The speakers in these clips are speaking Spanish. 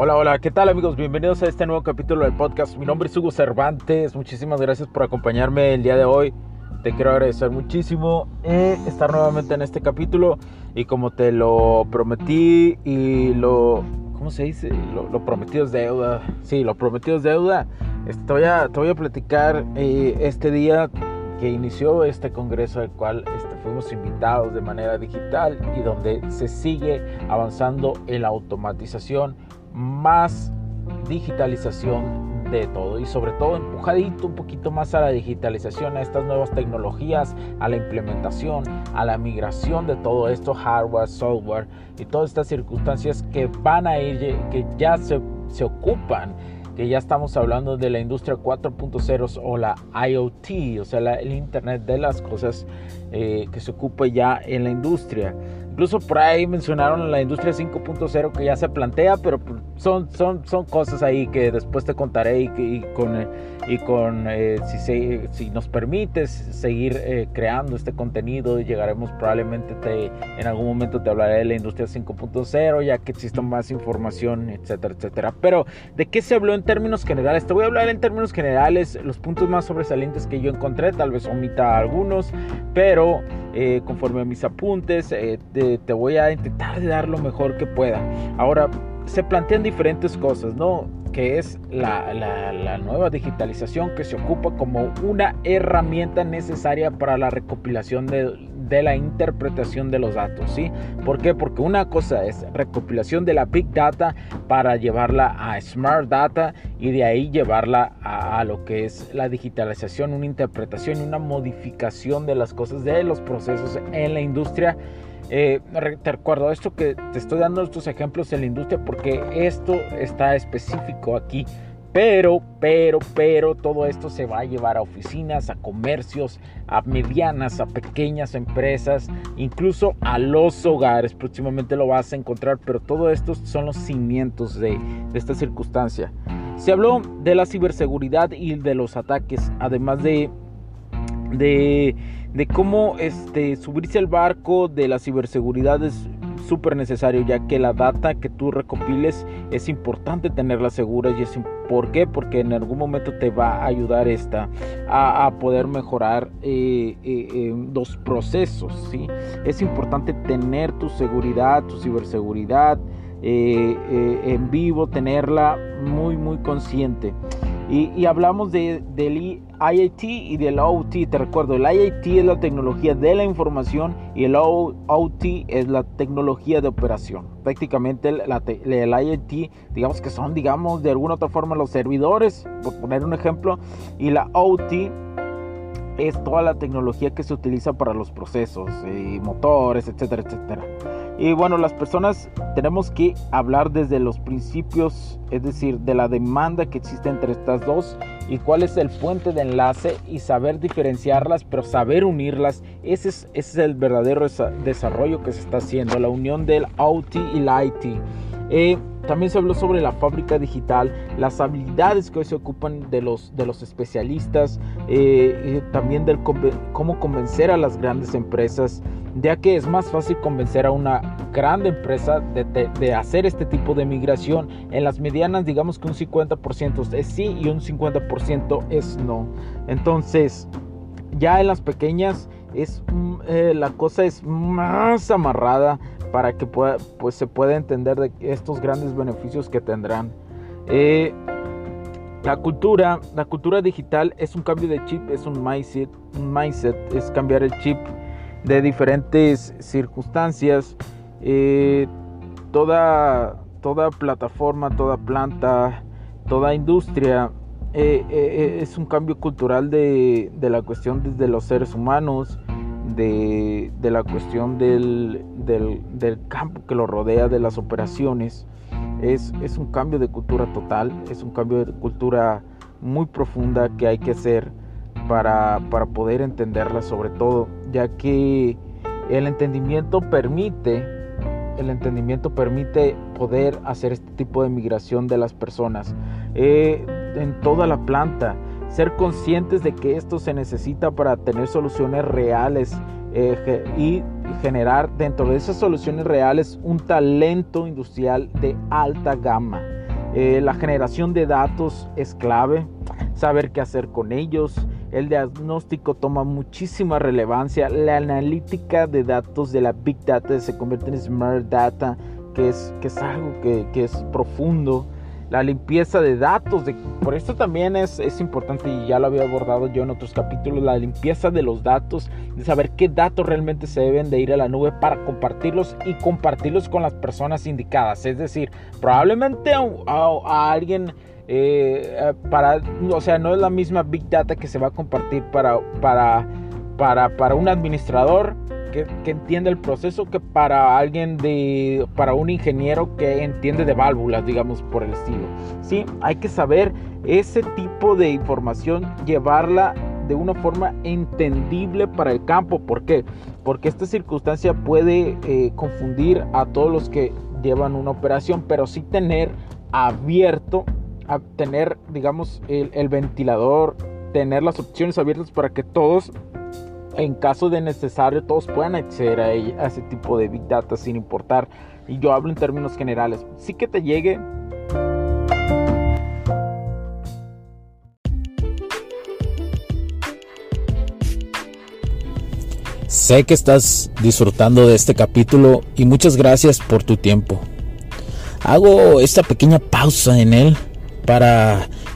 Hola, hola, ¿qué tal amigos? Bienvenidos a este nuevo capítulo del podcast. Mi nombre es Hugo Cervantes. Muchísimas gracias por acompañarme el día de hoy. Te quiero agradecer muchísimo eh, estar nuevamente en este capítulo y como te lo prometí y lo... ¿Cómo se dice? Lo, prometido es deuda. Sí, lo prometido es deuda. Este, te, voy a, te voy a platicar eh, este día que inició este congreso al cual este, fuimos invitados de manera digital y donde se sigue avanzando en la automatización más digitalización de todo y sobre todo empujadito un poquito más a la digitalización, a estas nuevas tecnologías, a la implementación, a la migración de todo esto, hardware, software y todas estas circunstancias que van a ir, que ya se, se ocupan que ya estamos hablando de la industria 4.0 o la IoT, o sea, el Internet de las cosas eh, que se ocupa ya en la industria. Incluso por ahí mencionaron la industria 5.0 que ya se plantea, pero son, son, son cosas ahí que después te contaré y, con, y con eh, si, si nos permites seguir eh, creando este contenido, llegaremos probablemente te, en algún momento te hablaré de la industria 5.0, ya que existe más información, etcétera, etcétera. Pero, ¿de qué se habló en términos generales? Te voy a hablar en términos generales, los puntos más sobresalientes que yo encontré, tal vez omita algunos, pero eh, conforme a mis apuntes, te, voy a intentar dar lo mejor que pueda. Ahora, se plantean diferentes cosas, ¿no? Que es la, nueva digitalización que se ocupa como una herramienta necesaria para la recopilación de, de, la interpretación de los datos, ¿sí? ¿Por qué? Porque una cosa es recopilación de la Big Data para llevarla a Smart Data y de ahí llevarla a, lo que es la digitalización, una interpretación y una modificación de las cosas, de los procesos en la industria eh, te recuerdo esto que te estoy dando estos ejemplos en la industria porque esto está específico aquí. Pero, pero, pero todo esto se va a llevar a oficinas, a comercios, a medianas, a pequeñas empresas, incluso a los hogares. Próximamente lo vas a encontrar, pero todo esto son los cimientos de, esta circunstancia. Se habló de la ciberseguridad y de los ataques, además de, de de cómo este, subirse al barco de la ciberseguridad es súper necesario ya que la data que tú recopiles es importante tenerla segura y es ¿por qué? porque en algún momento te va a ayudar esta a, poder mejorar eh, eh, eh, los procesos ¿sí? es importante tener tu seguridad tu ciberseguridad en vivo tenerla muy muy consciente y, hablamos de, del IIT y del OT. Te recuerdo, el IIT es la tecnología de la información y el OT es la tecnología de operación. Prácticamente el, el IIT, digamos que son, digamos, de alguna otra forma los servidores, por poner un ejemplo, y la OT es toda la tecnología que se utiliza para los procesos, y motores, etcétera, etcétera. Y bueno, las personas tenemos que hablar desde los principios, es decir, de la demanda que existe entre estas dos y cuál es el puente de enlace y saber diferenciarlas, pero saber unirlas. Ese es, ese es el verdadero desarrollo que se está haciendo, la unión del OT y la IT. Eh, también se habló sobre la fábrica digital, las habilidades que hoy se ocupan de los, de los especialistas, eh, también del cómo convencer a las grandes empresas, ya que es más fácil convencer a una grande empresa de, de, hacer este tipo de migración. En las medianas digamos que un 50% es sí y un 50% es no. Entonces, ya en las pequeñas es, mm, eh, la cosa es más amarrada para que pueda, pues, se pueda entender de estos grandes beneficios que tendrán. Eh, la cultura, la cultura digital es un cambio de chip, es un mindset, un mindset es cambiar el chip de diferentes circunstancias. Eh, toda, toda plataforma, toda planta, toda industria eh, es un cambio cultural de, de la cuestión desde los seres humanos de, la cuestión del, campo que lo rodea, de las operaciones. Es, es, un cambio de cultura total, es un cambio de cultura muy profunda que hay que hacer para, para poder entenderla sobre todo, ya que el entendimiento permite, el entendimiento permite poder hacer este tipo de migración de las personas eh, en toda la planta. Ser conscientes de que esto se necesita para tener soluciones reales eh, y generar dentro de esas soluciones reales un talento industrial de alta gama. Eh, la generación de datos es clave, saber qué hacer con ellos, el diagnóstico toma muchísima relevancia. La analítica de datos de la Big Data se convierte en Smart Data, que es, que es algo que, que es profundo. La limpieza de datos, de, por esto también es, es, importante y ya lo había abordado yo en otros capítulos, la limpieza de los datos, de saber qué datos realmente se deben de ir a la nube para compartirlos y compartirlos con las personas indicadas. Es decir, probablemente a, alguien eh, eh, para, o sea, no es la misma Big Data que se va a compartir para, para, para, para un administrador que, que, entiende el proceso que para alguien de, para un ingeniero que entiende de válvulas, digamos, por el estilo. Sí, hay que saber ese tipo de información, llevarla de una forma entendible para el campo. ¿Por qué? Porque esta circunstancia puede eh, confundir a todos los que llevan una operación, pero sí tener abierto a tener, digamos, el, ventilador, tener las opciones abiertas para que todos, en caso de necesario, todos puedan acceder a, ese tipo de Big Data sin importar. Y yo hablo en términos generales. Sí que te llegue Sé que estás disfrutando de este capítulo y muchas gracias por tu tiempo. Hago esta pequeña pausa en él para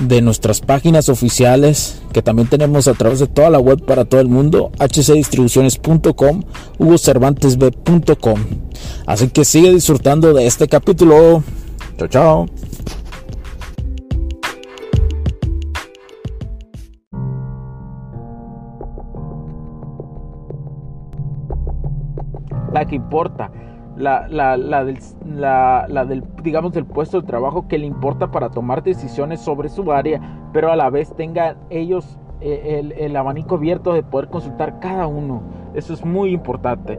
de nuestras páginas oficiales que también tenemos a través de toda la web para todo el mundo, hcdistribuciones.com, hugocervantesb.com. Así que sigue disfrutando de este capítulo. Chao, chao. La que importa la, la, la, del, la, del, digamos, del puesto de trabajo que le importa para tomar decisiones sobre su área, pero a la vez tengan ellos eh, el, el, abanico abierto de poder consultar cada uno. Eso es muy importante.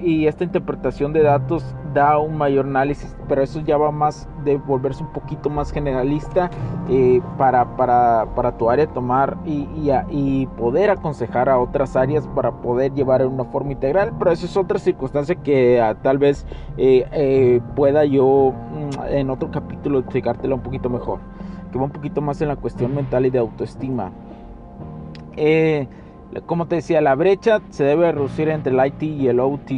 y esta interpretación de datos da un mayor análisis, pero eso ya va más de volverse un poquito más generalista eh, para, para, para, tu área tomar y, y, poder aconsejar a otras áreas para poder llevar en una forma integral. Pero eso es otra circunstancia que ah, tal vez eh, pueda yo mm, en otro capítulo explicártelo un poquito mejor, que va un poquito más en la cuestión mental y de autoestima. Eh, como te decía, la brecha se debe reducir entre el IT y el OT.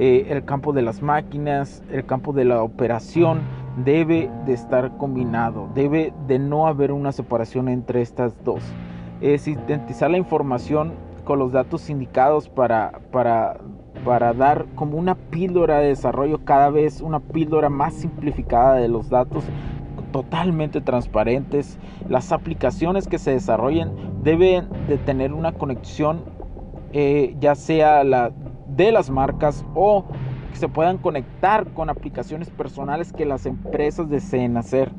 Eh, el campo de las máquinas, el campo de la operación debe de estar combinado. Debe de no haber una separación entre estas dos. Es sintetizar la información con los datos indicados para, para, para dar como una píldora de desarrollo cada vez, una píldora más simplificada de los datos totalmente transparentes. Las aplicaciones que se desarrollen deben de tener una conexión, eh, ya sea la de las marcas o que se puedan conectar con aplicaciones personales que las empresas deseen hacer.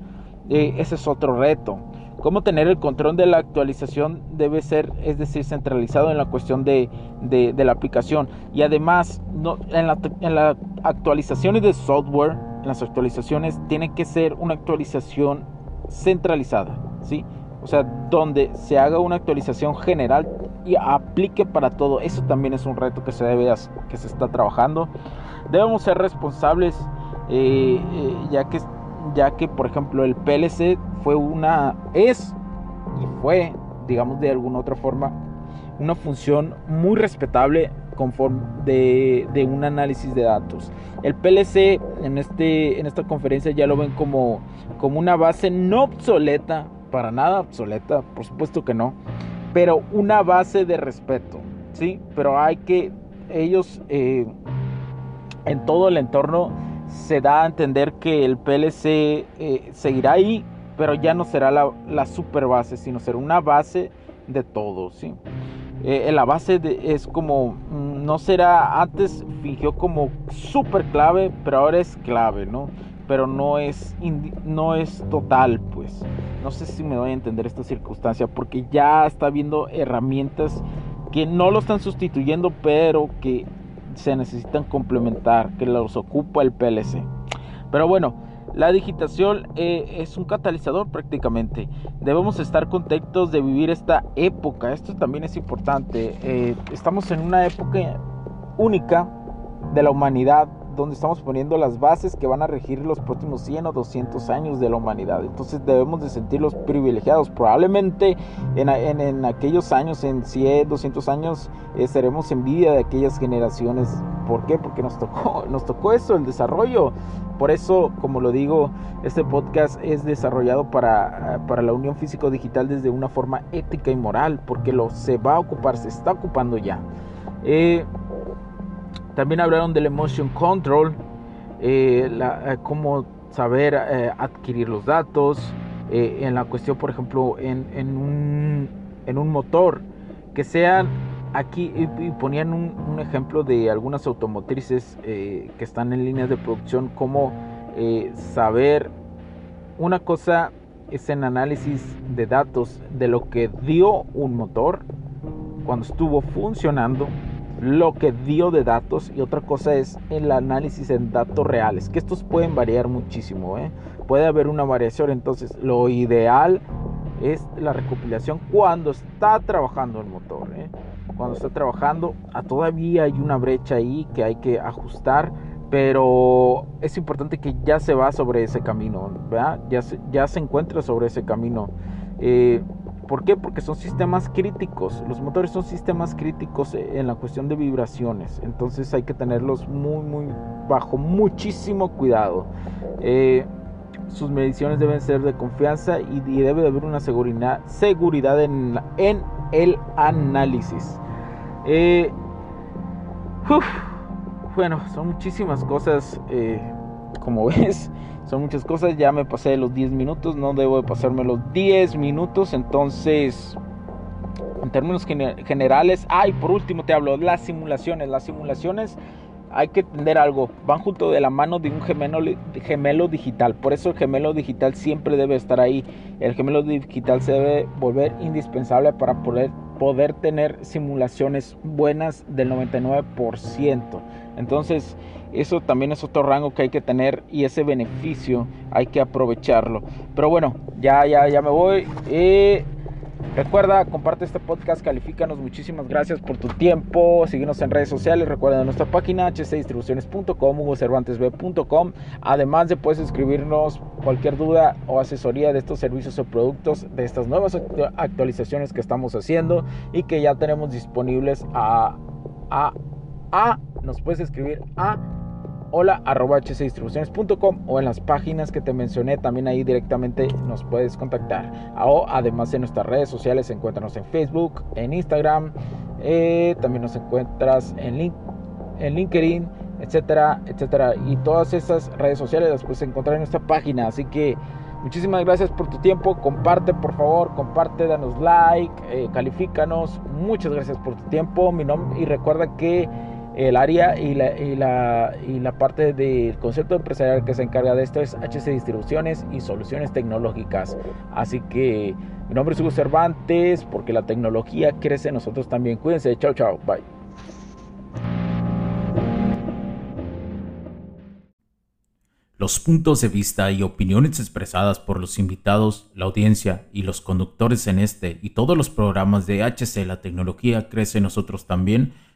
Eh, ese es otro reto. Cómo tener el control de la actualización debe ser, es decir, centralizado en la cuestión de, de, la aplicación. Y además, en, la, las actualizaciones de software, en las actualizaciones, tiene que ser una actualización centralizada, ¿sí? O sea, donde se haga una actualización general y aplique para todo. Eso también es un reto que se debe que se está trabajando. Debemos ser responsables, eh, eh, ya que ya que por ejemplo el PLC fue una es y fue, digamos de alguna otra forma, una función muy respetable conforme de, de, un análisis de datos. El PLC en, este, en esta conferencia ya lo ven como, como una base no obsoleta, para nada obsoleta, por supuesto que no, pero una base de respeto, ¿sí? Pero hay que, ellos, eh, en todo el entorno se da a entender que el PLC eh, seguirá ahí, pero ya no será la, la, super base, sino será una base de todo, ¿sí? Eh, la base es como, mm, no será, antes fingió como super clave, pero ahora es clave, ¿no? Pero no es, no es total, pues. No sé si me voy a entender esta circunstancia, porque ya está viendo herramientas que no lo están sustituyendo, pero que se necesitan complementar, que los ocupa el PLC. Pero bueno, la digitación eh, es un catalizador prácticamente. Debemos estar contentos de vivir esta época. Esto también es importante. Eh, estamos en una época única de la humanidad donde estamos poniendo las bases que van a regir los próximos 100 o 200 años de la humanidad. Entonces debemos de sentirlos privilegiados. Probablemente en, en, aquellos años, en 100, 200 años, eh, envidia de aquellas generaciones. ¿Por qué? Porque nos tocó, nos tocó eso, el desarrollo. Por eso, como lo digo, este podcast es desarrollado para, para la unión físico-digital desde una forma ética y moral, porque lo se va a ocupar, se está ocupando ya. Eh, también hablaron del emotion control, eh, eh, cómo saber eh, adquirir los datos, en la cuestión, por ejemplo, en, un, un, motor, que sean aquí, y, ponían un, ejemplo de algunas automotrices que están en líneas de producción, cómo saber una cosa es en análisis de datos de lo que dio un motor cuando estuvo funcionando lo que dio de datos y otra cosa es el análisis en datos reales, que estos pueden variar muchísimo, ¿eh? puede haber una variación, entonces lo ideal es la recopilación cuando está trabajando el motor, ¿eh? cuando está trabajando, ah, todavía hay una brecha ahí que hay que ajustar, pero es importante que ya se va sobre ese camino, Ya, se, ya se encuentra sobre ese camino. Eh, ¿Por qué? Porque son sistemas críticos. Los motores son sistemas críticos en la cuestión de vibraciones. Entonces hay que tenerlos muy, muy bajo muchísimo cuidado. Eh, sus mediciones deben ser de confianza y, debe de haber una seguridad, seguridad en, en el análisis. Eh, bueno, son muchísimas cosas. Eh, como ves, son muchas cosas. Ya me pasé los 10 minutos, no debo de pasarme los 10 minutos. Entonces, en términos generales, ay, por último te hablo las simulaciones. Las simulaciones hay que entender algo, van junto de la mano de un gemelo, gemelo digital. Por eso el gemelo digital siempre debe estar ahí. El gemelo digital se debe volver indispensable para poder, poder tener simulaciones buenas del 99%. Entonces, eso también es otro rango que hay que tener y ese beneficio hay que aprovecharlo. Pero bueno, ya, ya, ya me voy. Eh, recuerda, comparte este podcast, califícanos. Muchísimas gracias por tu tiempo. Síguenos en redes sociales. Recuerda nuestra página hcdistribuciones.com, hugocervantesb.com. Además de puedes escribirnos cualquier duda o asesoría de estos servicios o productos, de estas nuevas actualizaciones que estamos haciendo y que ya tenemos disponibles a, a, a nos puedes escribir a hola arroba hcdistribuciones.com o en las páginas que te mencioné también ahí directamente nos puedes contactar o además en nuestras redes sociales encuéntranos en Facebook en Instagram eh, también nos encuentras en, link, en LinkedIn etcétera etcétera y todas esas redes sociales las puedes encontrar en nuestra página así que Muchísimas gracias por tu tiempo. Comparte, por favor, comparte, danos like, eh, califícanos. Muchas gracias por tu tiempo. Mi nombre, y recuerda que el área y la, y la, parte del concepto empresarial que se encarga de esto es HC Distribuciones y Soluciones Tecnológicas. Así que mi nombre es Hugo Cervantes, porque la tecnología crece, nosotros también. Cuídense, chao, chao, bye. Los puntos de vista y opiniones expresadas por los invitados, la audiencia y los conductores en este y todos los programas de HC La Tecnología Crece Nosotros también